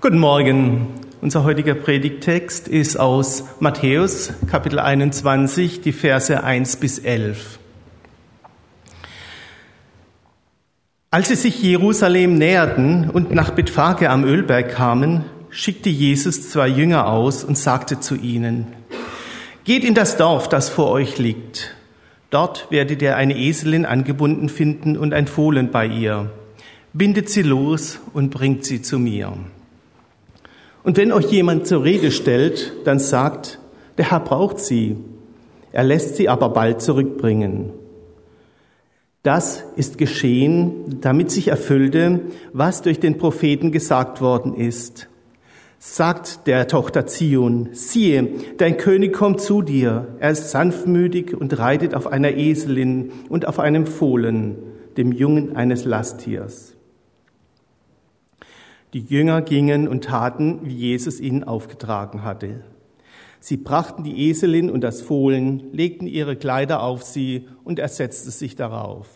Guten Morgen. Unser heutiger Predigtext ist aus Matthäus Kapitel 21, die Verse 1 bis 11. Als sie sich Jerusalem näherten und nach Bethphage am Ölberg kamen, schickte Jesus zwei Jünger aus und sagte zu ihnen, Geht in das Dorf, das vor euch liegt. Dort werdet ihr eine Eselin angebunden finden und ein Fohlen bei ihr. Bindet sie los und bringt sie zu mir. Und wenn euch jemand zur Rede stellt, dann sagt, der Herr braucht sie. Er lässt sie aber bald zurückbringen. Das ist geschehen, damit sich erfüllte, was durch den Propheten gesagt worden ist. Sagt der Tochter Zion, siehe, dein König kommt zu dir. Er ist sanftmütig und reitet auf einer Eselin und auf einem Fohlen, dem Jungen eines Lasttiers. Die Jünger gingen und taten, wie Jesus ihnen aufgetragen hatte. Sie brachten die Eselin und das Fohlen, legten ihre Kleider auf sie und er setzte sich darauf.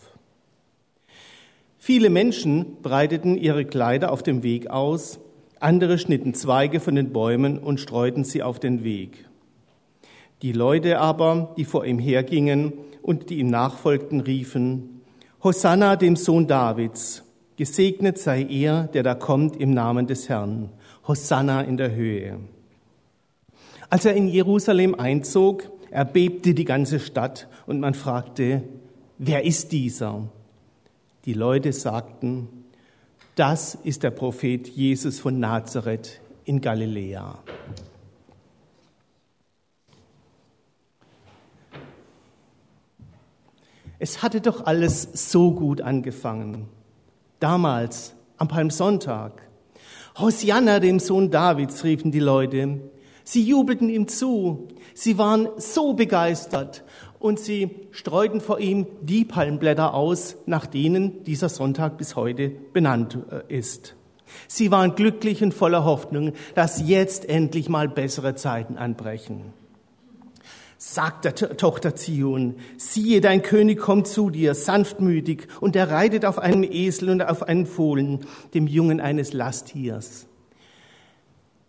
Viele Menschen breiteten ihre Kleider auf dem Weg aus, andere schnitten Zweige von den Bäumen und streuten sie auf den Weg. Die Leute aber, die vor ihm hergingen und die ihm nachfolgten, riefen, Hosanna dem Sohn Davids, Gesegnet sei er, der da kommt im Namen des Herrn. Hosanna in der Höhe. Als er in Jerusalem einzog, erbebte die ganze Stadt und man fragte, wer ist dieser? Die Leute sagten, das ist der Prophet Jesus von Nazareth in Galiläa. Es hatte doch alles so gut angefangen damals am Palmsonntag. Hosianna, dem Sohn Davids, riefen die Leute. Sie jubelten ihm zu. Sie waren so begeistert und sie streuten vor ihm die Palmblätter aus, nach denen dieser Sonntag bis heute benannt äh, ist. Sie waren glücklich und voller Hoffnung, dass jetzt endlich mal bessere Zeiten anbrechen sagt der Tochter Zion, siehe, dein König kommt zu dir, sanftmütig, und er reitet auf einem Esel und auf einem Fohlen, dem Jungen eines Lasttiers.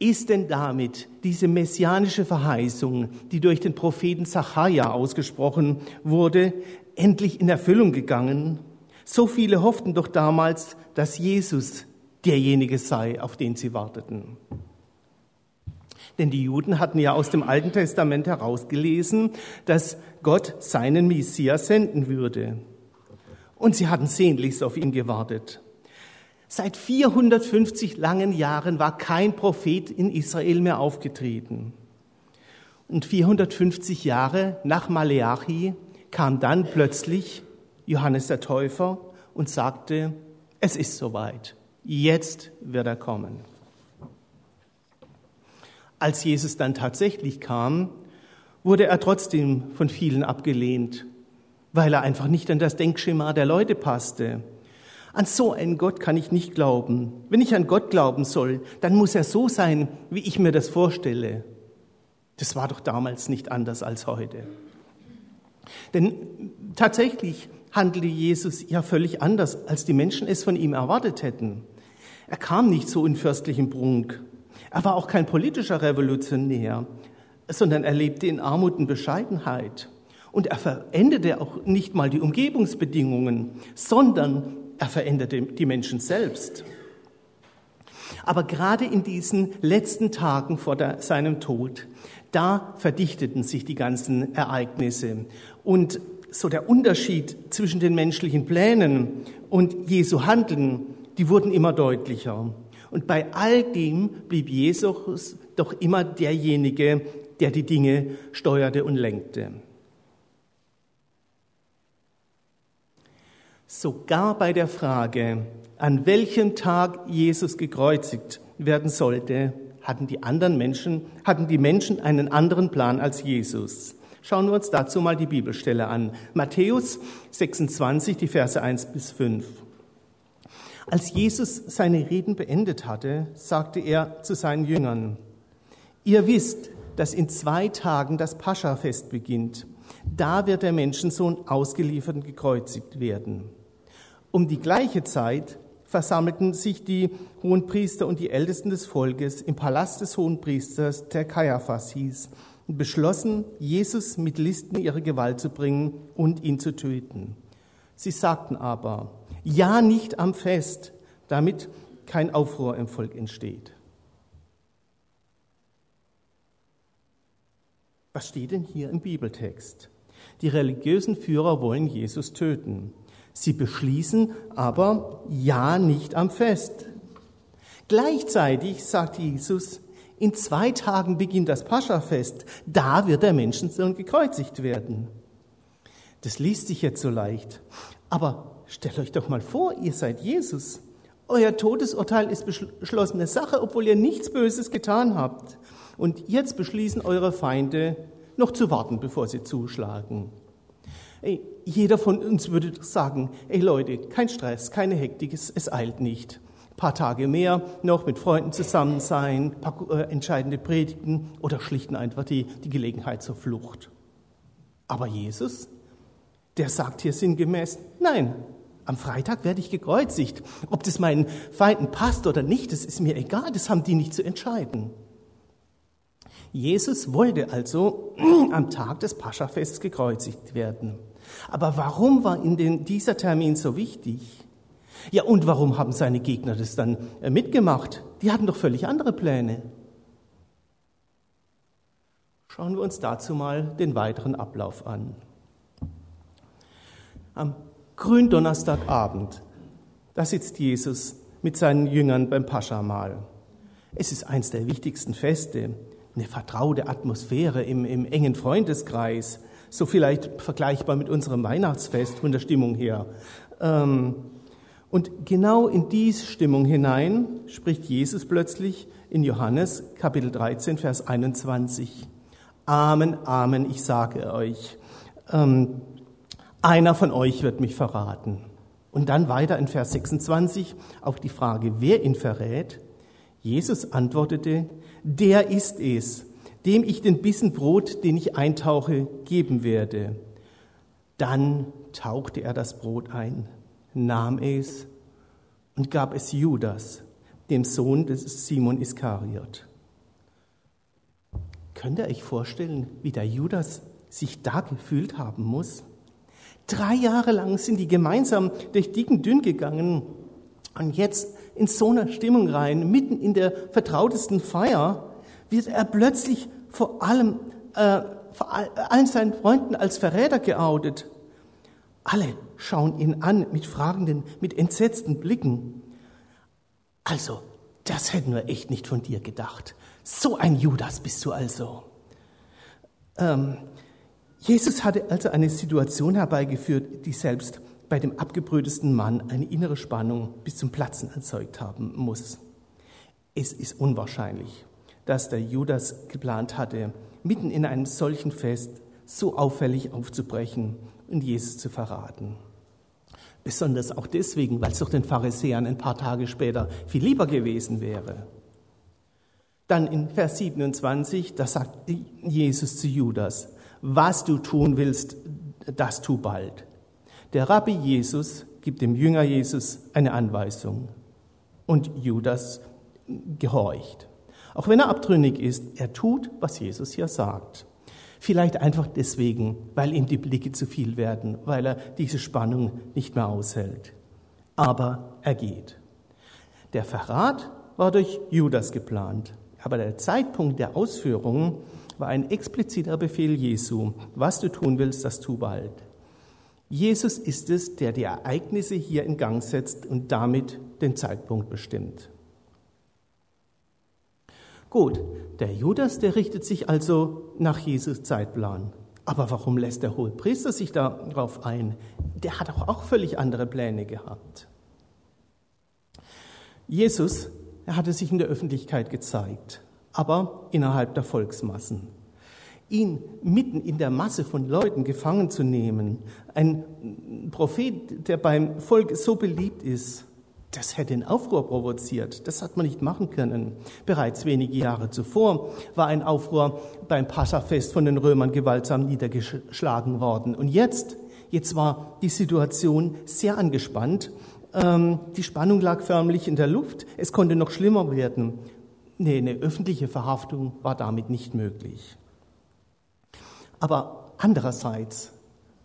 Ist denn damit diese messianische Verheißung, die durch den Propheten Zachariah ausgesprochen wurde, endlich in Erfüllung gegangen? So viele hofften doch damals, dass Jesus derjenige sei, auf den sie warteten. Denn die Juden hatten ja aus dem Alten Testament herausgelesen, dass Gott seinen Messias senden würde. Und sie hatten sehnlichst auf ihn gewartet. Seit 450 langen Jahren war kein Prophet in Israel mehr aufgetreten. Und 450 Jahre nach Maleachi kam dann plötzlich Johannes der Täufer und sagte, es ist soweit, jetzt wird er kommen. Als Jesus dann tatsächlich kam, wurde er trotzdem von vielen abgelehnt, weil er einfach nicht an das Denkschema der Leute passte. An so einen Gott kann ich nicht glauben. Wenn ich an Gott glauben soll, dann muss er so sein, wie ich mir das vorstelle. Das war doch damals nicht anders als heute. Denn tatsächlich handelte Jesus ja völlig anders, als die Menschen es von ihm erwartet hätten. Er kam nicht so in fürstlichem Prunk er war auch kein politischer Revolutionär, sondern er lebte in Armut und Bescheidenheit. Und er veränderte auch nicht mal die Umgebungsbedingungen, sondern er veränderte die Menschen selbst. Aber gerade in diesen letzten Tagen vor der, seinem Tod, da verdichteten sich die ganzen Ereignisse. Und so der Unterschied zwischen den menschlichen Plänen und Jesu Handeln, die wurden immer deutlicher. Und bei all dem blieb Jesus doch immer derjenige, der die Dinge steuerte und lenkte. Sogar bei der Frage, an welchem Tag Jesus gekreuzigt werden sollte, hatten die anderen Menschen, hatten die Menschen einen anderen Plan als Jesus. Schauen wir uns dazu mal die Bibelstelle an. Matthäus 26, die Verse 1 bis 5. Als Jesus seine Reden beendet hatte, sagte er zu seinen Jüngern, ihr wisst, dass in zwei Tagen das Pascha-Fest beginnt. Da wird der Menschensohn ausgeliefert und gekreuzigt werden. Um die gleiche Zeit versammelten sich die Hohenpriester und die Ältesten des Volkes im Palast des Hohenpriesters, der Kaiaphas hieß, und beschlossen, Jesus mit Listen ihre Gewalt zu bringen und ihn zu töten. Sie sagten aber, ja nicht am Fest, damit kein Aufruhr im Volk entsteht. Was steht denn hier im Bibeltext? Die religiösen Führer wollen Jesus töten. Sie beschließen aber ja nicht am Fest. Gleichzeitig sagt Jesus, in zwei Tagen beginnt das Paschafest, da wird der Menschensohn gekreuzigt werden. Das liest sich jetzt so leicht, aber stellt euch doch mal vor, ihr seid Jesus. Euer Todesurteil ist beschlossene Sache, obwohl ihr nichts Böses getan habt. Und jetzt beschließen eure Feinde, noch zu warten, bevor sie zuschlagen. Ey, jeder von uns würde sagen, ey Leute, kein Stress, keine Hektik, es, es eilt nicht. Ein paar Tage mehr noch mit Freunden zusammen sein, paar äh, entscheidende Predigten oder schlichten einfach die, die Gelegenheit zur Flucht. Aber Jesus, der sagt hier sinngemäß, nein, am Freitag werde ich gekreuzigt. Ob das meinen Feinden passt oder nicht, das ist mir egal, das haben die nicht zu entscheiden. Jesus wollte also am Tag des Paschafests gekreuzigt werden. Aber warum war ihm dieser Termin so wichtig? Ja, und warum haben seine Gegner das dann äh, mitgemacht? Die hatten doch völlig andere Pläne. Schauen wir uns dazu mal den weiteren Ablauf an. Am Gründonnerstagabend, da sitzt Jesus mit seinen Jüngern beim Paschamahl. Es ist eins der wichtigsten Feste eine vertraute Atmosphäre im, im engen Freundeskreis, so vielleicht vergleichbar mit unserem Weihnachtsfest von der Stimmung her. Ähm, und genau in diese Stimmung hinein spricht Jesus plötzlich in Johannes Kapitel 13, Vers 21. Amen, Amen, ich sage euch, ähm, einer von euch wird mich verraten. Und dann weiter in Vers 26 auf die Frage, wer ihn verrät. Jesus antwortete, der ist es, dem ich den Bissen Brot, den ich eintauche, geben werde. Dann tauchte er das Brot ein, nahm es und gab es Judas, dem Sohn des Simon Iskariot. Könnt ihr euch vorstellen, wie der Judas sich da gefühlt haben muss? Drei Jahre lang sind die gemeinsam durch dick und dünn gegangen und jetzt in so einer Stimmung rein, mitten in der vertrautesten Feier, wird er plötzlich vor allem, äh, vor allen seinen Freunden als Verräter geoutet. Alle schauen ihn an mit fragenden, mit entsetzten Blicken. Also, das hätten wir echt nicht von dir gedacht. So ein Judas bist du also. Ähm, Jesus hatte also eine Situation herbeigeführt, die selbst bei dem abgebrühtesten Mann eine innere Spannung bis zum Platzen erzeugt haben muss. Es ist unwahrscheinlich, dass der Judas geplant hatte, mitten in einem solchen Fest so auffällig aufzubrechen und Jesus zu verraten. Besonders auch deswegen, weil es doch den Pharisäern ein paar Tage später viel lieber gewesen wäre. Dann in Vers 27, da sagt Jesus zu Judas, was du tun willst, das tu bald. Der Rabbi Jesus gibt dem Jünger Jesus eine Anweisung und Judas gehorcht. Auch wenn er abtrünnig ist, er tut, was Jesus hier sagt. Vielleicht einfach deswegen, weil ihm die Blicke zu viel werden, weil er diese Spannung nicht mehr aushält. Aber er geht. Der Verrat war durch Judas geplant, aber der Zeitpunkt der Ausführung war ein expliziter Befehl Jesu. Was du tun willst, das tu bald. Jesus ist es, der die Ereignisse hier in Gang setzt und damit den Zeitpunkt bestimmt. Gut, der Judas, der richtet sich also nach Jesus Zeitplan. Aber warum lässt der hohe Priester sich darauf ein? Der hat auch, auch völlig andere Pläne gehabt. Jesus, er hatte sich in der Öffentlichkeit gezeigt, aber innerhalb der Volksmassen. Ihn mitten in der Masse von Leuten gefangen zu nehmen, ein Prophet, der beim Volk so beliebt ist, das hätte einen Aufruhr provoziert. Das hat man nicht machen können. Bereits wenige Jahre zuvor war ein Aufruhr beim Paschafest von den Römern gewaltsam niedergeschlagen worden. Und jetzt, jetzt war die Situation sehr angespannt. Ähm, die Spannung lag förmlich in der Luft. Es konnte noch schlimmer werden. Nee, eine öffentliche Verhaftung war damit nicht möglich. Aber andererseits,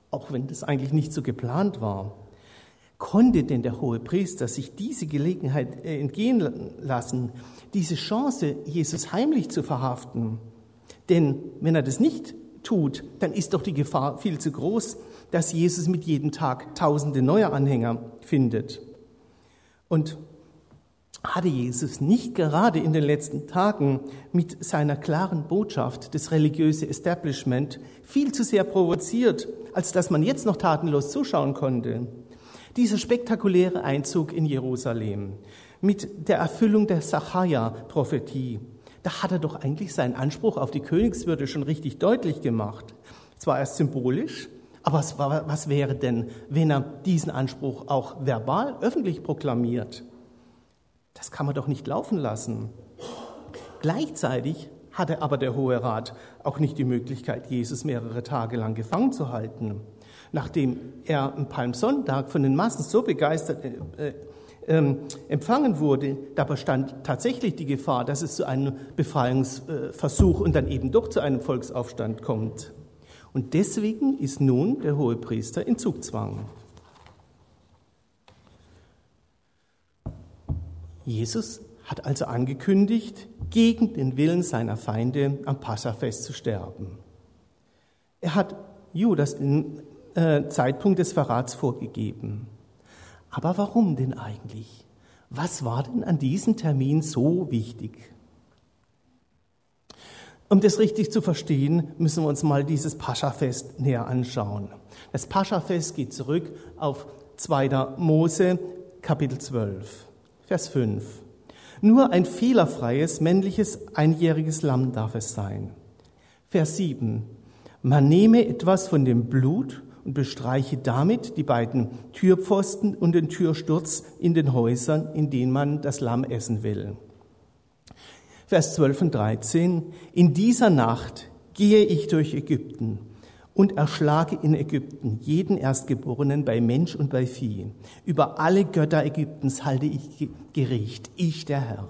auch wenn das eigentlich nicht so geplant war, konnte denn der hohe Priester sich diese Gelegenheit äh, entgehen lassen, diese Chance, Jesus heimlich zu verhaften? Denn wenn er das nicht tut, dann ist doch die Gefahr viel zu groß, dass Jesus mit jedem Tag tausende neue Anhänger findet. Und hatte Jesus nicht gerade in den letzten Tagen mit seiner klaren Botschaft das religiöse Establishment viel zu sehr provoziert, als dass man jetzt noch tatenlos zuschauen konnte? Dieser spektakuläre Einzug in Jerusalem mit der Erfüllung der Sacharja-Prophetie, da hat er doch eigentlich seinen Anspruch auf die Königswürde schon richtig deutlich gemacht. Zwar erst symbolisch, aber was, wäre denn, wenn er diesen Anspruch auch verbal öffentlich proklamiert? Das kann man doch nicht laufen lassen. Gleichzeitig hatte aber der Hohe Rat auch nicht die Möglichkeit, Jesus mehrere Tage lang gefangen zu halten. Nachdem er am Palmsonntag von den Massen so begeistert äh, äh, empfangen wurde, da bestand tatsächlich die Gefahr, dass es zu einem Befreiungsversuch und dann eben doch zu einem Volksaufstand kommt. Und deswegen ist nun der hohe Priester in Zugzwang. Jesus hat also angekündigt, gegen den Willen seiner Feinde am Passafest zu sterben. Er hat Judas den äh, Zeitpunkt des Verrats vorgegeben. Aber warum denn eigentlich? Was war denn an diesem Termin so wichtig? Um das richtig zu verstehen, müssen wir uns mal dieses Paschafest näher anschauen. Das Paschafest geht zurück auf 2. Mose, Kapitel 12, Vers 5. Nur ein fehlerfreies, männliches, einjähriges Lamm darf es sein. Vers 7. Man nehme etwas von dem Blut und bestreiche damit die beiden Türpfosten und den Türsturz in den Häusern, in denen man das Lamm essen will. Vers 12 und 13. In dieser Nacht gehe ich durch Ägypten und erschlage in Ägypten jeden Erstgeborenen bei Mensch und bei Vieh. Über alle Götter Ägyptens halte ich Gericht, ich der Herr.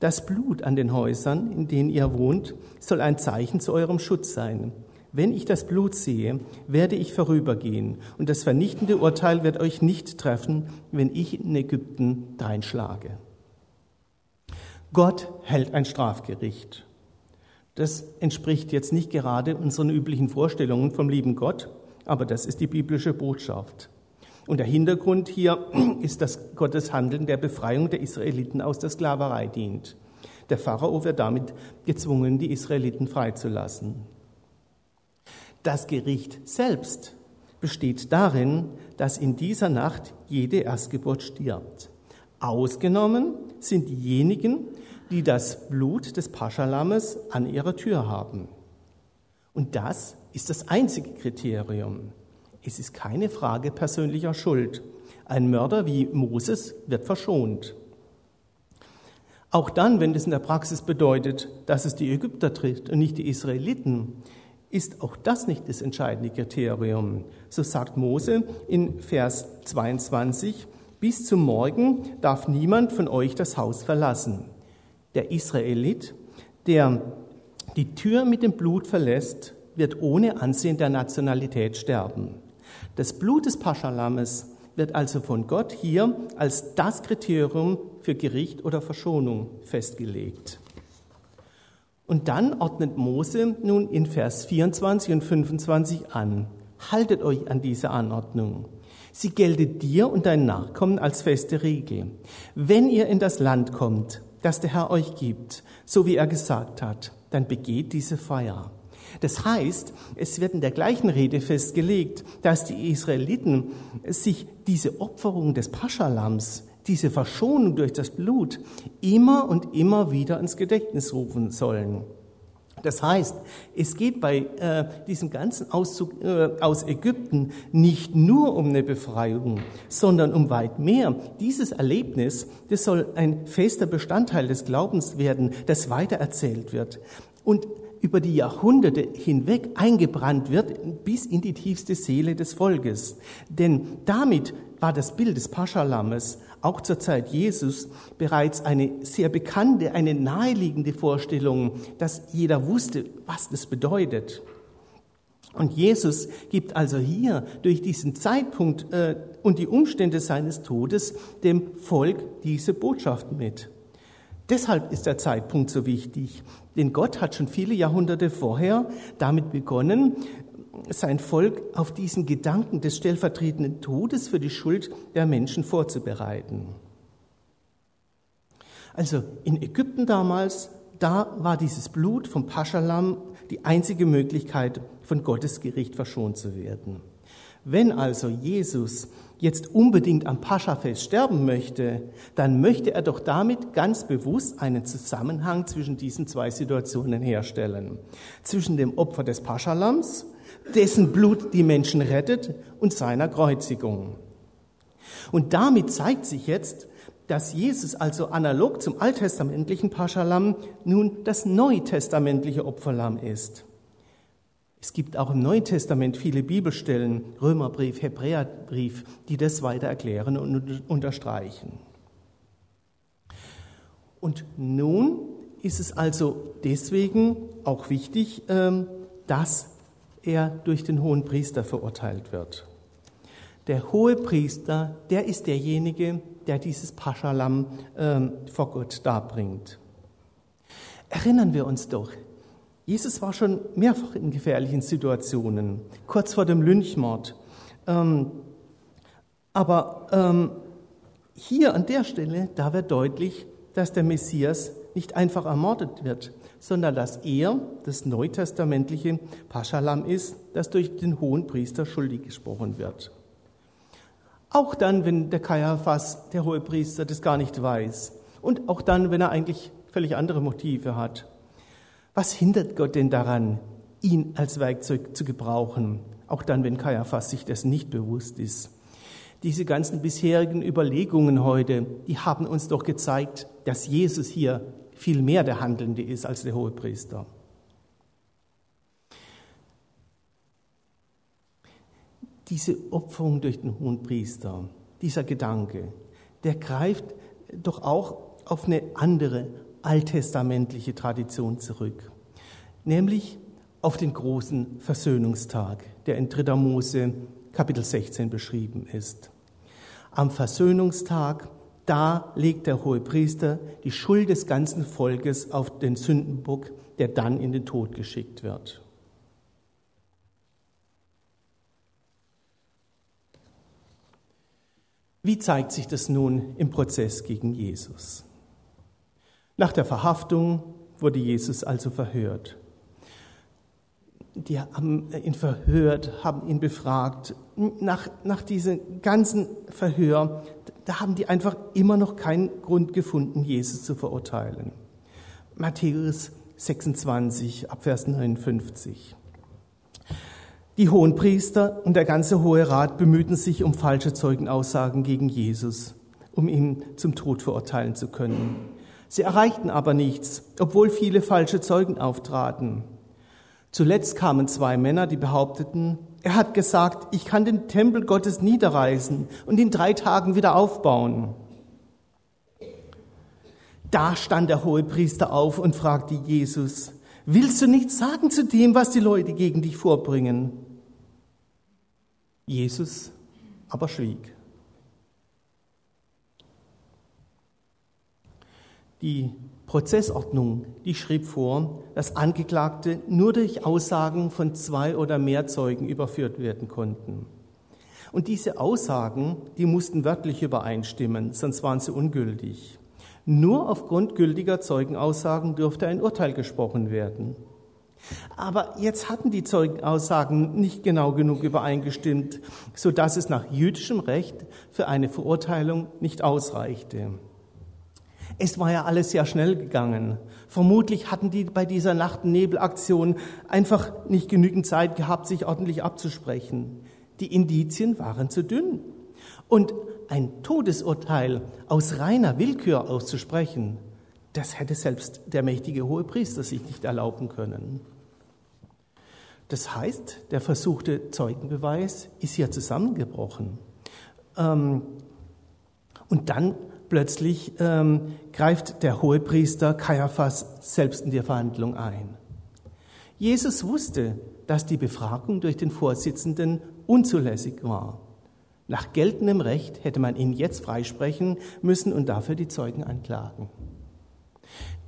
Das Blut an den Häusern, in denen ihr wohnt, soll ein Zeichen zu eurem Schutz sein. Wenn ich das Blut sehe, werde ich vorübergehen, und das vernichtende Urteil wird euch nicht treffen, wenn ich in Ägypten dreinschlage. Gott hält ein Strafgericht. Das entspricht jetzt nicht gerade unseren üblichen Vorstellungen vom lieben Gott, aber das ist die biblische Botschaft. Und der Hintergrund hier ist, dass Gottes Handeln der Befreiung der Israeliten aus der Sklaverei dient. Der Pharao wird damit gezwungen, die Israeliten freizulassen. Das Gericht selbst besteht darin, dass in dieser Nacht jede Erstgeburt stirbt. Ausgenommen sind diejenigen, die das Blut des Paschalammes an ihrer Tür haben. Und das ist das einzige Kriterium. Es ist keine Frage persönlicher Schuld. Ein Mörder wie Moses wird verschont. Auch dann, wenn es in der Praxis bedeutet, dass es die Ägypter trifft und nicht die Israeliten, ist auch das nicht das entscheidende Kriterium. So sagt Mose in Vers 22, bis zum Morgen darf niemand von euch das Haus verlassen. Der Israelit, der die Tür mit dem Blut verlässt, wird ohne Ansehen der Nationalität sterben. Das Blut des Paschalammes wird also von Gott hier als das Kriterium für Gericht oder Verschonung festgelegt. Und dann ordnet Mose nun in Vers 24 und 25 an. Haltet euch an diese Anordnung. Sie geltet dir und deinen Nachkommen als feste Regel. Wenn ihr in das Land kommt, das der Herr euch gibt, so wie er gesagt hat, dann begeht diese Feier. Das heißt, es wird in der gleichen Rede festgelegt, dass die Israeliten sich diese Opferung des Paschalams, diese Verschonung durch das Blut immer und immer wieder ins Gedächtnis rufen sollen. Das heißt, es geht bei äh, diesem ganzen Auszug äh, aus Ägypten nicht nur um eine Befreiung, sondern um weit mehr. Dieses Erlebnis, das soll ein fester Bestandteil des Glaubens werden, das weitererzählt wird und über die Jahrhunderte hinweg eingebrannt wird bis in die tiefste Seele des Volkes. Denn damit war das Bild des Paschalammes auch zur Zeit Jesus bereits eine sehr bekannte, eine naheliegende Vorstellung, dass jeder wusste, was das bedeutet. Und Jesus gibt also hier durch diesen Zeitpunkt äh, und die Umstände seines Todes dem Volk diese Botschaft mit. Deshalb ist der Zeitpunkt so wichtig, denn Gott hat schon viele Jahrhunderte vorher damit begonnen, sein Volk auf diesen Gedanken des stellvertretenden Todes für die Schuld der Menschen vorzubereiten. Also in Ägypten damals, da war dieses Blut vom Paschalam die einzige Möglichkeit, von Gottes Gericht verschont zu werden. Wenn also Jesus jetzt unbedingt am Paschafest sterben möchte, dann möchte er doch damit ganz bewusst einen Zusammenhang zwischen diesen zwei Situationen herstellen. Zwischen dem Opfer des Paschalams, dessen Blut die Menschen rettet, und seiner Kreuzigung. Und damit zeigt sich jetzt, dass Jesus also analog zum alttestamentlichen Paschalam nun das neutestamentliche Opferlamm ist. Es gibt auch im Neuen Testament viele Bibelstellen, Römerbrief, Hebräerbrief, die das weiter erklären und unterstreichen. Und nun ist es also deswegen auch wichtig, ähm, dass er durch den hohen Priester verurteilt wird. Der hohe Priester, der ist derjenige, der dieses Paschalam ähm, vor Gott darbringt. Erinnern wir uns doch, Jesus war schon mehrfach in gefährlichen Situationen, kurz vor dem Lynchmord. Ähm, aber ähm, hier an der Stelle, da wird deutlich, dass der Messias nicht einfach ermordet wird, sondern dass er das neutestamentliche Paschalam ist, das durch den hohen Priester schuldig gesprochen wird. Auch dann, wenn der Kaiaphas, der hohe Priester, das gar nicht weiß. Und auch dann, wenn er eigentlich völlig andere Motive hat. Was hindert Gott denn daran, ihn als Werkzeug zu gebrauchen? Auch dann, wenn Kaiaphas sich dessen nicht bewusst ist. Diese ganzen bisherigen Überlegungen heute, die haben uns doch gezeigt, dass Jesus hier viel mehr der Handelnde ist als der hohe Priester. diese Opferung durch den hohen Priester, dieser Gedanke, der greift doch auch auf eine andere alttestamentliche Tradition zurück, nämlich auf den großen Versöhnungstag, der in 3. Mose Kapitel 16 beschrieben ist. Am Versöhnungstag, da legt der hohe Priester die Schuld des ganzen Volkes auf den Sündenbock, der dann in den Tod geschickt wird. Wie zeigt sich das nun im Prozess gegen Jesus? Nach der Verhaftung wurde Jesus also verhört. Die haben ihn verhört, haben ihn befragt. Nach, nach diesem ganzen Verhör, da haben die einfach immer noch keinen Grund gefunden, Jesus zu verurteilen. Matthäus 26, Abvers 59. Die hohen Priester und der ganze Hohe Rat bemühten sich um falsche Zeugenaussagen gegen Jesus, um ihn zum Tod verurteilen zu können. Sie erreichten aber nichts, obwohl viele falsche Zeugen auftraten. Zuletzt kamen zwei Männer, die behaupteten, er hat gesagt, ich kann den Tempel Gottes niederreißen und in drei Tagen wieder aufbauen. Da stand der hohe Priester auf und fragte Jesus, willst du nichts sagen zu dem, was die Leute gegen dich vorbringen? Jesus aber schwieg. Die Prozessordnung, die schrieb vor, dass Angeklagte nur durch Aussagen von zwei oder mehr Zeugen überführt werden konnten. Und diese Aussagen, die mussten wörtlich übereinstimmen, sonst waren sie ungültig. Nur aufgrund gültiger Zeugenaussagen durfte ein Urteil gesprochen werden. Aber jetzt hatten die Zeugenaussagen nicht genau genug übereingestimmt, so dass es nach jüdischem Recht für eine Verurteilung nicht ausreichte. Es war ja alles sehr schnell gegangen. Vermutlich hatten die bei dieser Nacht- und Nebelaktion einfach nicht genügend Zeit gehabt, sich ordentlich abzusprechen. Die Indizien waren zu dünn. Und ein Todesurteil aus reiner Willkür auszusprechen, das hätte selbst der mächtige Hohepriester sich nicht erlauben können. Das heißt, der versuchte Zeugenbeweis ist hier zusammengebrochen. Ähm, und dann plötzlich ähm, greift der Hohepriester Kaiaphas selbst in die Verhandlung ein. Jesus wusste, dass die Befragung durch den Vorsitzenden unzulässig war. Nach geltendem Recht hätte man ihn jetzt freisprechen müssen und dafür die Zeugen anklagen.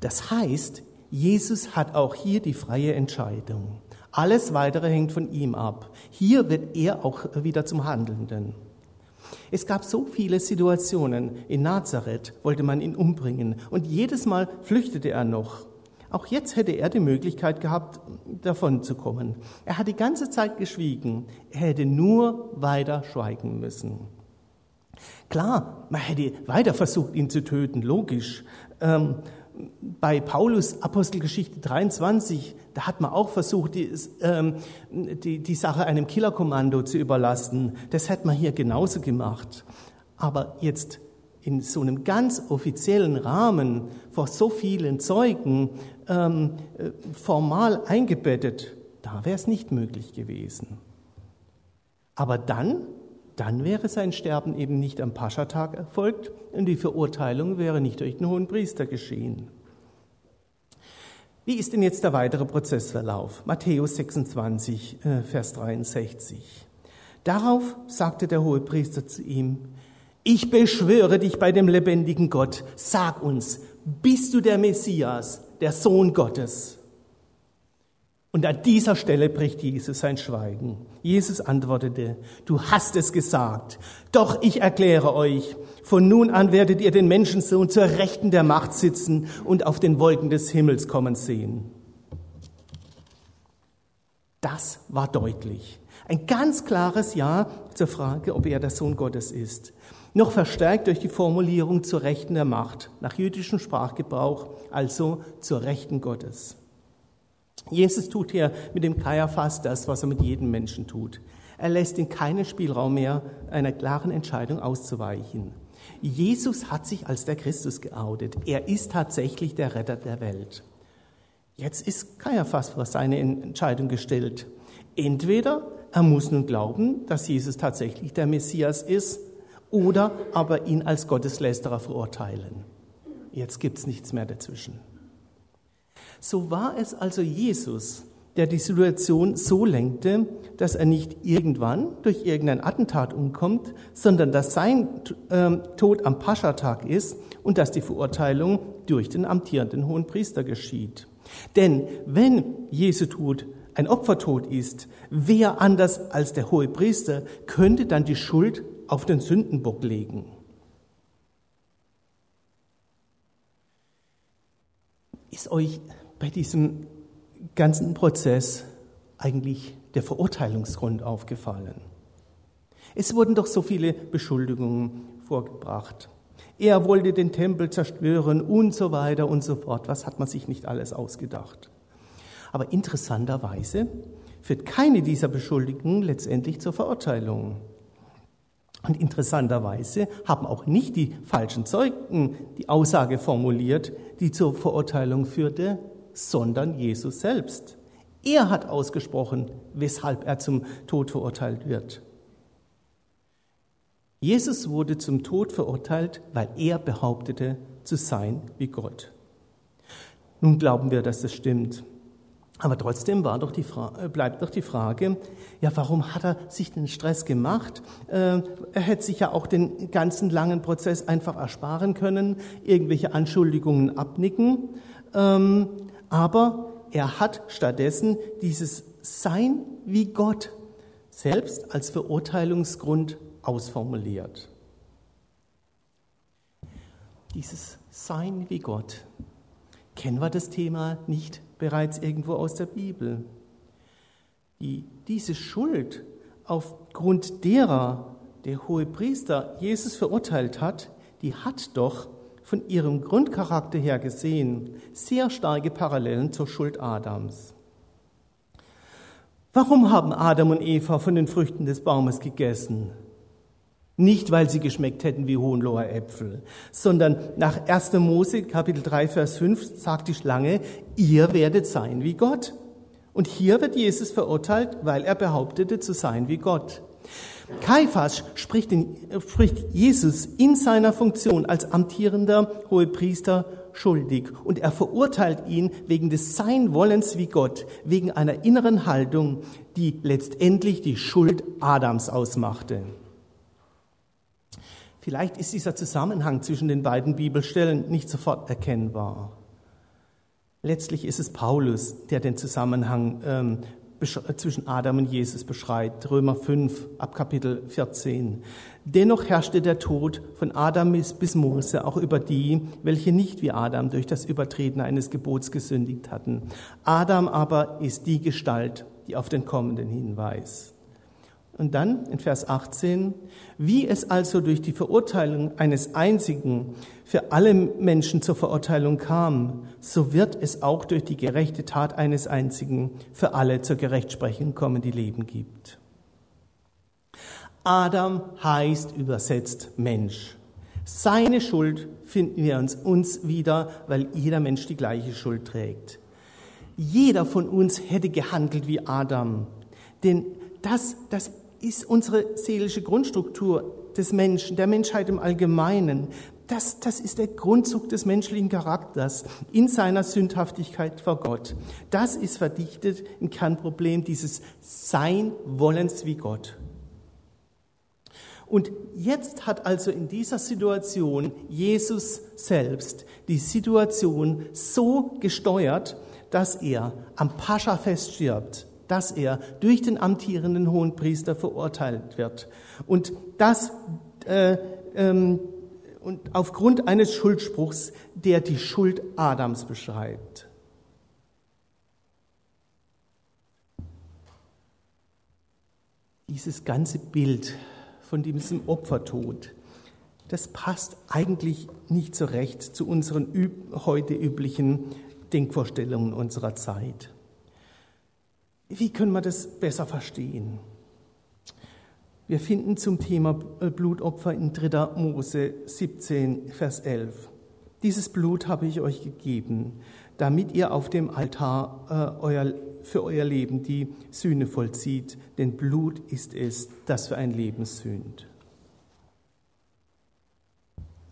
Das heißt, Jesus hat auch hier die freie Entscheidung. Alles Weitere hängt von ihm ab. Hier wird er auch wieder zum Handelnden. Es gab so viele Situationen. In Nazareth wollte man ihn umbringen und jedes Mal flüchtete er noch. Auch jetzt hätte er die Möglichkeit gehabt, davon zu kommen. Er hat die ganze Zeit geschwiegen. Er hätte nur weiter schweigen müssen. Klar, man hätte weiter versucht, ihn zu töten, logisch. Ähm, bei Paulus Apostelgeschichte 23, da hat man auch versucht, die, ähm, die, die Sache einem Killerkommando zu überlassen. Das hätte man hier genauso gemacht. Aber jetzt in so einem ganz offiziellen Rahmen vor so vielen Zeugen ähm, äh, formal eingebettet, da wäre es nicht möglich gewesen. Aber dann, dann wäre sein Sterben eben nicht am Paschatag erfolgt und die Verurteilung wäre nicht durch den hohen Priester geschehen. Wie ist denn jetzt der weitere Prozessverlauf? Matthäus 26, äh, Vers 63. Darauf sagte der hohe Priester zu ihm, ich beschwöre dich bei dem lebendigen Gott, sag uns, bist du der Messias, der Sohn Gottes? Und an dieser Stelle bricht Jesus sein Schweigen. Jesus antwortete, du hast es gesagt. Doch ich erkläre euch, von nun an werdet ihr den Menschensohn zur Rechten der Macht sitzen und auf den Wolken des Himmels kommen sehen. Das war deutlich. Ein ganz klares Ja zur Frage, ob er der Sohn Gottes ist. Noch verstärkt durch die Formulierung zur Rechten der Macht, nach jüdischem Sprachgebrauch, also zur Rechten Gottes. Jesus tut hier mit dem Kaiaphas das, was er mit jedem Menschen tut. Er lässt ihn keinen Spielraum mehr, einer klaren Entscheidung auszuweichen. Jesus hat sich als der Christus geoutet. Er ist tatsächlich der Retter der Welt. Jetzt ist Kaiaphas vor seine Entscheidung gestellt. Entweder er muss nun glauben, dass Jesus tatsächlich der Messias ist, oder aber ihn als Gotteslästerer verurteilen. Jetzt gibt's nichts mehr dazwischen. So war es also Jesus, der die Situation so lenkte, dass er nicht irgendwann durch irgendein Attentat umkommt, sondern dass sein äh, Tod am Paschatag ist und dass die Verurteilung durch den amtierenden hohen Priester geschieht. Denn wenn Jesu Tod ein Opfertod ist, wer anders als der hohe Priester könnte dann die Schuld auf den Sündenbock legen? Ist euch bei diesem ganzen Prozess eigentlich der Verurteilungsgrund aufgefallen. Es wurden doch so viele Beschuldigungen vorgebracht. Er wollte den Tempel zerstören und so weiter und so fort. Was hat man sich nicht alles ausgedacht? Aber interessanterweise führt keine dieser Beschuldigungen letztendlich zur Verurteilung. Und interessanterweise haben auch nicht die falschen Zeugen die Aussage formuliert, die zur Verurteilung führte, sondern Jesus selbst. Er hat ausgesprochen, weshalb er zum Tod verurteilt wird. Jesus wurde zum Tod verurteilt, weil er behauptete zu sein wie Gott. Nun glauben wir, dass das stimmt. Aber trotzdem doch äh, bleibt doch die Frage, ja, warum hat er sich den Stress gemacht? Äh, er hätte sich ja auch den ganzen langen Prozess einfach ersparen können, irgendwelche Anschuldigungen abnicken. Ähm, aber er hat stattdessen dieses Sein wie Gott selbst als Verurteilungsgrund ausformuliert. Dieses Sein wie Gott. Kennen wir das Thema nicht bereits irgendwo aus der Bibel? Die, diese Schuld, aufgrund derer der hohe Priester Jesus verurteilt hat, die hat doch von ihrem Grundcharakter her gesehen sehr starke Parallelen zur Schuld Adams. Warum haben Adam und Eva von den Früchten des Baumes gegessen? Nicht, weil sie geschmeckt hätten wie Hohenloher Äpfel, sondern nach 1. Mose Kapitel 3, Vers 5 sagt die Schlange, ihr werdet sein wie Gott. Und hier wird Jesus verurteilt, weil er behauptete zu sein wie Gott. Kaiphas spricht, den, spricht Jesus in seiner Funktion als amtierender Hohepriester schuldig und er verurteilt ihn wegen des Seinwollens wie Gott, wegen einer inneren Haltung, die letztendlich die Schuld Adams ausmachte. Vielleicht ist dieser Zusammenhang zwischen den beiden Bibelstellen nicht sofort erkennbar. Letztlich ist es Paulus, der den Zusammenhang ähm, zwischen Adam und Jesus beschreibt. Römer 5 ab Kapitel 14. Dennoch herrschte der Tod von Adam bis Mose auch über die, welche nicht wie Adam durch das Übertreten eines Gebots gesündigt hatten. Adam aber ist die Gestalt, die auf den Kommenden hinweist. Und dann in Vers 18, wie es also durch die Verurteilung eines einzigen für alle Menschen zur Verurteilung kam, so wird es auch durch die gerechte Tat eines einzigen für alle zur Gerechtsprechung kommen, die Leben gibt. Adam heißt übersetzt Mensch. Seine Schuld finden wir uns, uns wieder, weil jeder Mensch die gleiche Schuld trägt. Jeder von uns hätte gehandelt wie Adam. Denn das, das ist unsere seelische Grundstruktur des Menschen, der Menschheit im Allgemeinen. Das, das ist der Grundzug des menschlichen Charakters in seiner Sündhaftigkeit vor Gott. Das ist verdichtet im Kernproblem dieses Sein-Wollens wie Gott. Und jetzt hat also in dieser Situation Jesus selbst die Situation so gesteuert, dass er am Pascha-Fest stirbt dass er durch den amtierenden Hohenpriester verurteilt wird. Und das äh, ähm, und aufgrund eines Schuldspruchs, der die Schuld Adams beschreibt. Dieses ganze Bild von diesem Opfertod, das passt eigentlich nicht so recht zu unseren üb heute üblichen Denkvorstellungen unserer Zeit. Wie können wir das besser verstehen? Wir finden zum Thema äh, Blutopfer in 3. Mose 17, Vers 11. Dieses Blut habe ich euch gegeben, damit ihr auf dem Altar äh, euer, für euer Leben die Sühne vollzieht, denn Blut ist es, das für ein Leben sühnt.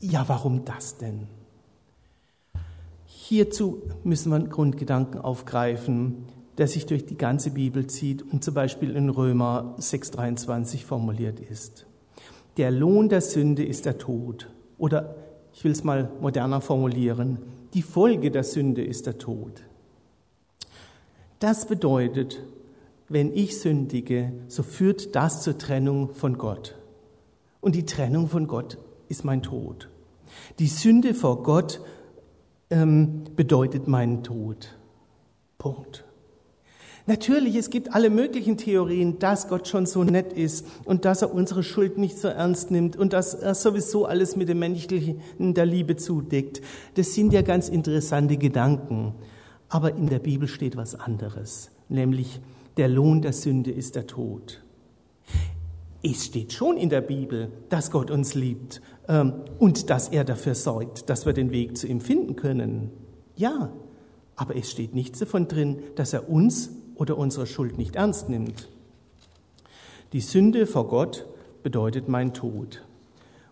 Ja, warum das denn? Hierzu müssen wir Grundgedanken aufgreifen, der sich durch die ganze Bibel zieht und zum Beispiel in Römer 6.23 formuliert ist. Der Lohn der Sünde ist der Tod. Oder ich will es mal moderner formulieren, die Folge der Sünde ist der Tod. Das bedeutet, wenn ich sündige, so führt das zur Trennung von Gott. Und die Trennung von Gott ist mein Tod. Die Sünde vor Gott ähm, bedeutet meinen Tod. Punkt. Natürlich, es gibt alle möglichen Theorien, dass Gott schon so nett ist und dass er unsere Schuld nicht so ernst nimmt und dass er sowieso alles mit dem Menschlichen der Liebe zudeckt. Das sind ja ganz interessante Gedanken. Aber in der Bibel steht was anderes, nämlich der Lohn der Sünde ist der Tod. Es steht schon in der Bibel, dass Gott uns liebt ähm, und dass er dafür sorgt, dass wir den Weg zu ihm finden können. Ja, aber es steht nichts davon drin, dass er uns oder unsere Schuld nicht ernst nimmt. Die Sünde vor Gott bedeutet mein Tod.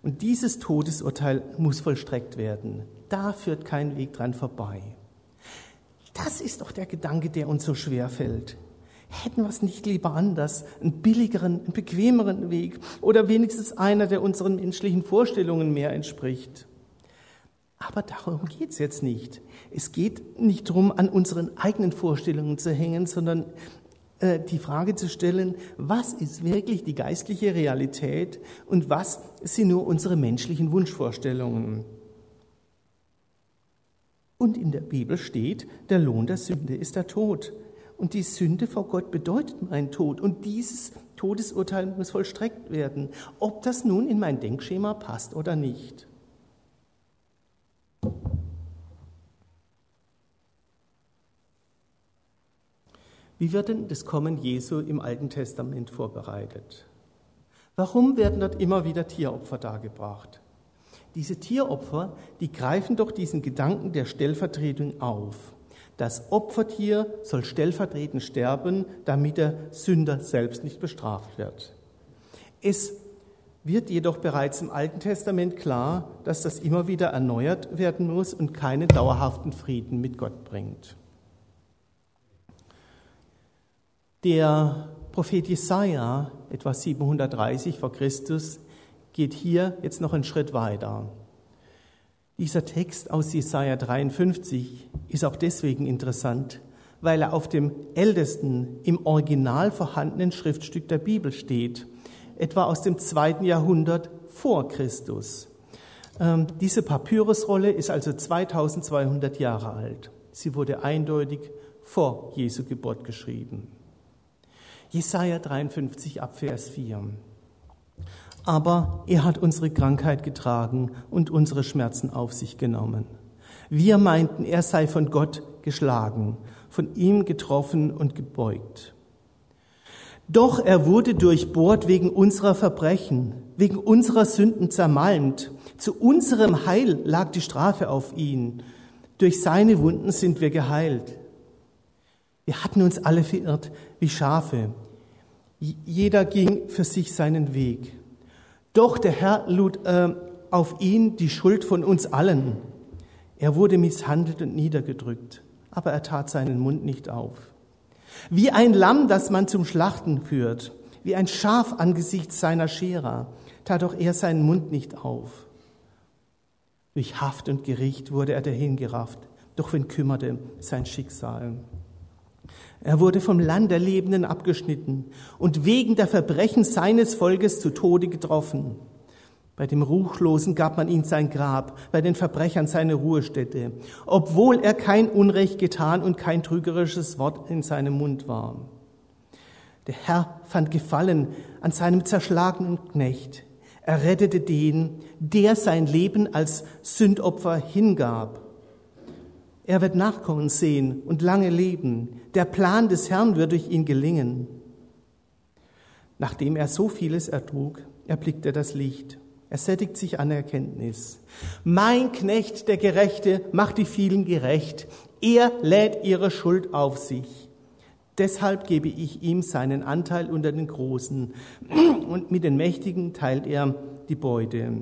Und dieses Todesurteil muss vollstreckt werden. Da führt kein Weg dran vorbei. Das ist doch der Gedanke, der uns so schwer fällt. Hätten wir es nicht lieber anders, einen billigeren, einen bequemeren Weg oder wenigstens einer, der unseren menschlichen Vorstellungen mehr entspricht? Aber darum geht es jetzt nicht. Es geht nicht darum, an unseren eigenen Vorstellungen zu hängen, sondern äh, die Frage zu stellen, was ist wirklich die geistliche Realität und was sind nur unsere menschlichen Wunschvorstellungen. Und in der Bibel steht, der Lohn der Sünde ist der Tod. Und die Sünde vor Gott bedeutet mein Tod. Und dieses Todesurteil muss vollstreckt werden, ob das nun in mein Denkschema passt oder nicht. Wie wird denn das Kommen Jesu im Alten Testament vorbereitet? Warum werden dort immer wieder Tieropfer dargebracht? Diese Tieropfer, die greifen doch diesen Gedanken der Stellvertretung auf. Das Opfertier soll stellvertretend sterben, damit der Sünder selbst nicht bestraft wird. Es wird jedoch bereits im Alten Testament klar, dass das immer wieder erneuert werden muss und keinen dauerhaften Frieden mit Gott bringt. Der Prophet Jesaja, etwa 730 vor Christus, geht hier jetzt noch einen Schritt weiter. Dieser Text aus Jesaja 53 ist auch deswegen interessant, weil er auf dem ältesten im Original vorhandenen Schriftstück der Bibel steht etwa aus dem zweiten Jahrhundert vor Christus. Ähm, diese Papyrusrolle ist also 2200 Jahre alt. Sie wurde eindeutig vor Jesu Geburt geschrieben. Jesaja 53 ab Vers 4. Aber er hat unsere Krankheit getragen und unsere Schmerzen auf sich genommen. Wir meinten, er sei von Gott geschlagen, von ihm getroffen und gebeugt. Doch er wurde durchbohrt wegen unserer Verbrechen, wegen unserer Sünden zermalmt. Zu unserem Heil lag die Strafe auf ihn. Durch seine Wunden sind wir geheilt. Wir hatten uns alle verirrt wie Schafe. Jeder ging für sich seinen Weg. Doch der Herr lud äh, auf ihn die Schuld von uns allen. Er wurde misshandelt und niedergedrückt, aber er tat seinen Mund nicht auf. Wie ein Lamm, das man zum Schlachten führt, wie ein Schaf angesichts seiner Scherer, tat auch er seinen Mund nicht auf. Durch Haft und Gericht wurde er dahingerafft, doch wen kümmerte sein Schicksal. Er wurde vom Land der Lebenden abgeschnitten und wegen der Verbrechen seines Volkes zu Tode getroffen. Bei dem Ruchlosen gab man ihm sein Grab, bei den Verbrechern seine Ruhestätte, obwohl er kein Unrecht getan und kein trügerisches Wort in seinem Mund war. Der Herr fand Gefallen an seinem zerschlagenen Knecht. Er rettete den, der sein Leben als Sündopfer hingab. Er wird Nachkommen sehen und lange leben. Der Plan des Herrn wird durch ihn gelingen. Nachdem er so vieles ertrug, erblickte er das Licht er sättigt sich an Erkenntnis. Mein Knecht, der Gerechte, macht die vielen gerecht. Er lädt ihre Schuld auf sich. Deshalb gebe ich ihm seinen Anteil unter den Großen und mit den Mächtigen teilt er die Beute,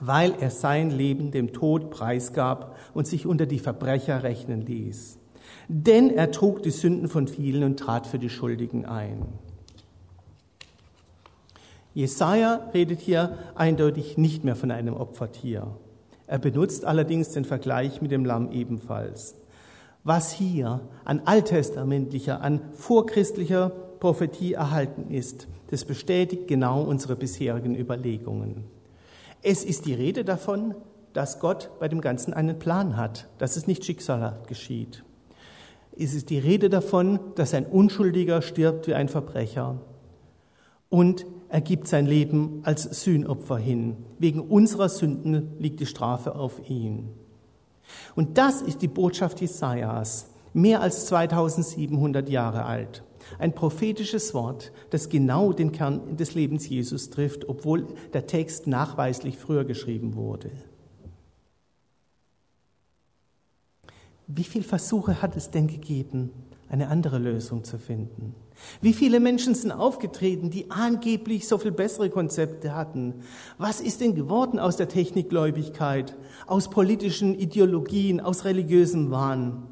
weil er sein Leben dem Tod preisgab und sich unter die Verbrecher rechnen ließ. Denn er trug die Sünden von vielen und trat für die Schuldigen ein. Jesaja redet hier eindeutig nicht mehr von einem Opfertier. Er benutzt allerdings den Vergleich mit dem Lamm ebenfalls. Was hier an alttestamentlicher, an vorchristlicher Prophetie erhalten ist, das bestätigt genau unsere bisherigen Überlegungen. Es ist die Rede davon, dass Gott bei dem Ganzen einen Plan hat, dass es nicht schicksalhaft geschieht. Es ist die Rede davon, dass ein Unschuldiger stirbt wie ein Verbrecher. Und er gibt sein Leben als Sühnopfer hin. Wegen unserer Sünden liegt die Strafe auf ihn. Und das ist die Botschaft Jesajas, mehr als 2700 Jahre alt. Ein prophetisches Wort, das genau den Kern des Lebens Jesus trifft, obwohl der Text nachweislich früher geschrieben wurde. Wie viele Versuche hat es denn gegeben, eine andere Lösung zu finden? Wie viele Menschen sind aufgetreten, die angeblich so viel bessere Konzepte hatten? Was ist denn geworden aus der Technikgläubigkeit, aus politischen Ideologien, aus religiösem Wahn?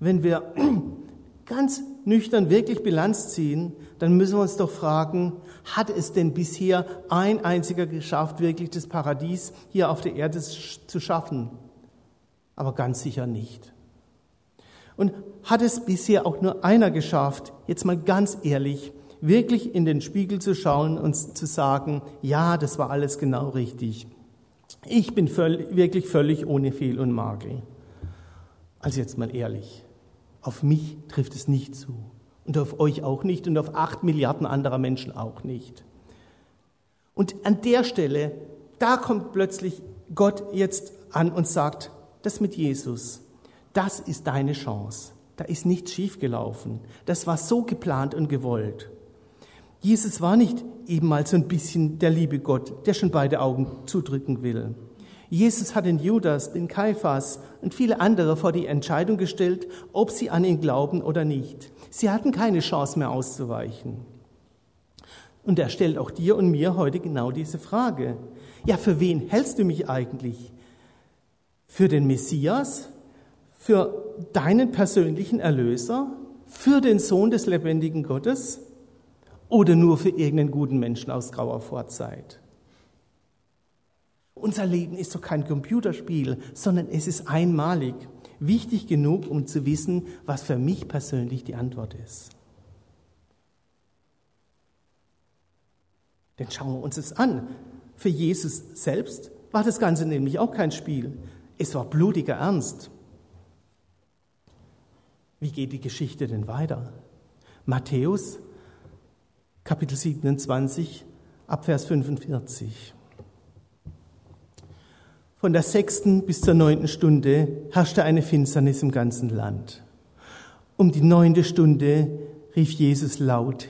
Wenn wir ganz nüchtern wirklich Bilanz ziehen, dann müssen wir uns doch fragen, hat es denn bisher ein einziger geschafft, wirklich das Paradies hier auf der Erde zu schaffen? Aber ganz sicher nicht. Und hat es bisher auch nur einer geschafft, jetzt mal ganz ehrlich, wirklich in den Spiegel zu schauen und zu sagen, ja, das war alles genau richtig. Ich bin völlig, wirklich völlig ohne Fehl und Makel. Also jetzt mal ehrlich, auf mich trifft es nicht zu. Und auf euch auch nicht und auf acht Milliarden anderer Menschen auch nicht. Und an der Stelle, da kommt plötzlich Gott jetzt an und sagt, das mit Jesus, das ist deine Chance. Da ist nichts schiefgelaufen. Das war so geplant und gewollt. Jesus war nicht eben mal so ein bisschen der liebe Gott, der schon beide Augen zudrücken will. Jesus hat den Judas, den Kaiphas und viele andere vor die Entscheidung gestellt, ob sie an ihn glauben oder nicht. Sie hatten keine Chance mehr auszuweichen. Und er stellt auch dir und mir heute genau diese Frage. Ja, für wen hältst du mich eigentlich? Für den Messias? Für deinen persönlichen Erlöser? Für den Sohn des lebendigen Gottes? Oder nur für irgendeinen guten Menschen aus grauer Vorzeit? Unser Leben ist doch kein Computerspiel, sondern es ist einmalig. Wichtig genug, um zu wissen, was für mich persönlich die Antwort ist. Denn schauen wir uns es an. Für Jesus selbst war das Ganze nämlich auch kein Spiel. Es war blutiger Ernst. Wie geht die Geschichte denn weiter? Matthäus, Kapitel 27, Abvers 45. Von der sechsten bis zur neunten Stunde herrschte eine Finsternis im ganzen Land. Um die neunte Stunde rief Jesus laut,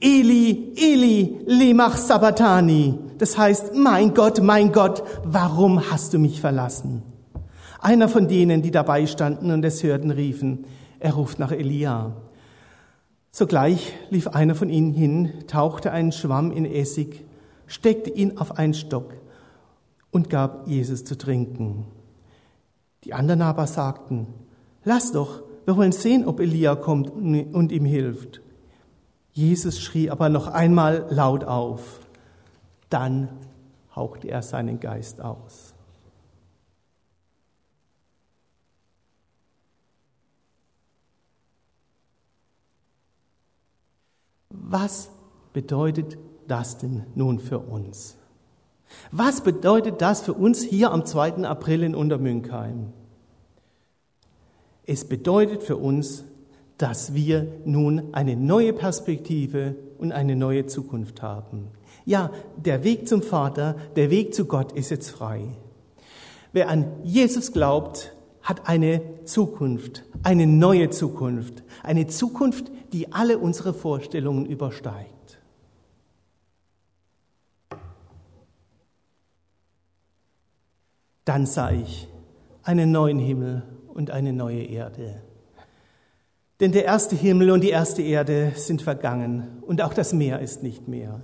Eli, Eli, lemach sabatani. Das heißt, mein Gott, mein Gott, warum hast du mich verlassen? Einer von denen, die dabei standen und es hörten, riefen, er ruft nach Elia. Sogleich lief einer von ihnen hin, tauchte einen Schwamm in Essig, steckte ihn auf einen Stock und gab Jesus zu trinken. Die anderen aber sagten, lass doch, wir wollen sehen, ob Elia kommt und ihm hilft. Jesus schrie aber noch einmal laut auf. Dann hauchte er seinen Geist aus. Was bedeutet das denn nun für uns? Was bedeutet das für uns hier am 2. April in Untermünkheim? Es bedeutet für uns, dass wir nun eine neue Perspektive und eine neue Zukunft haben. Ja, der Weg zum Vater, der Weg zu Gott ist jetzt frei. Wer an Jesus glaubt, hat eine Zukunft, eine neue Zukunft, eine Zukunft, die alle unsere Vorstellungen übersteigt. Dann sah ich einen neuen Himmel und eine neue Erde. Denn der erste Himmel und die erste Erde sind vergangen und auch das Meer ist nicht mehr.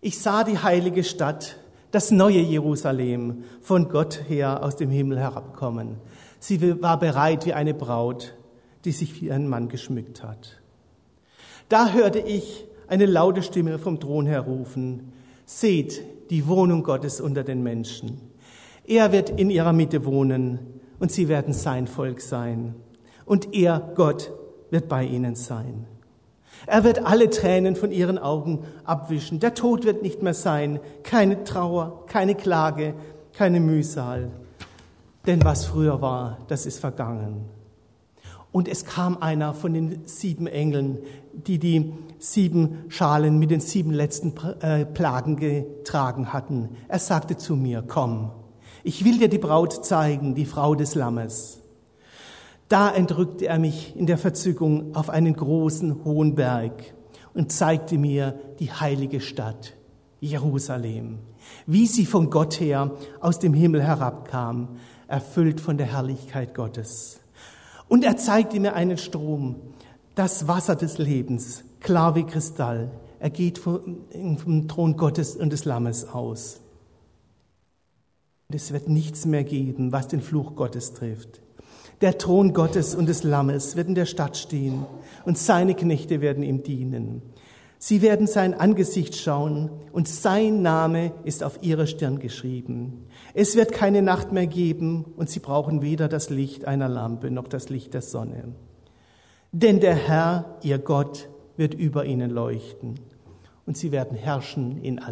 Ich sah die heilige Stadt, das neue Jerusalem, von Gott her aus dem Himmel herabkommen. Sie war bereit wie eine Braut, die sich wie ein Mann geschmückt hat. Da hörte ich eine laute Stimme vom Thron her rufen, seht die Wohnung Gottes unter den Menschen. Er wird in ihrer Mitte wohnen und sie werden sein Volk sein. Und er, Gott, wird bei ihnen sein. Er wird alle Tränen von ihren Augen abwischen. Der Tod wird nicht mehr sein. Keine Trauer, keine Klage, keine Mühsal. Denn was früher war, das ist vergangen. Und es kam einer von den sieben Engeln, die die sieben Schalen mit den sieben letzten äh, Plagen getragen hatten. Er sagte zu mir, komm, ich will dir die Braut zeigen, die Frau des Lammes. Da entrückte er mich in der Verzückung auf einen großen, hohen Berg und zeigte mir die heilige Stadt, Jerusalem, wie sie von Gott her aus dem Himmel herabkam, erfüllt von der Herrlichkeit Gottes. Und er zeigte mir einen Strom, das Wasser des Lebens, klar wie Kristall. Er geht vom, vom Thron Gottes und des Lammes aus. Und es wird nichts mehr geben, was den Fluch Gottes trifft. Der Thron Gottes und des Lammes wird in der Stadt stehen und seine Knechte werden ihm dienen. Sie werden sein Angesicht schauen und sein Name ist auf ihrer Stirn geschrieben. Es wird keine Nacht mehr geben und sie brauchen weder das Licht einer Lampe noch das Licht der Sonne. Denn der Herr, ihr Gott, wird über ihnen leuchten und sie werden herrschen in alle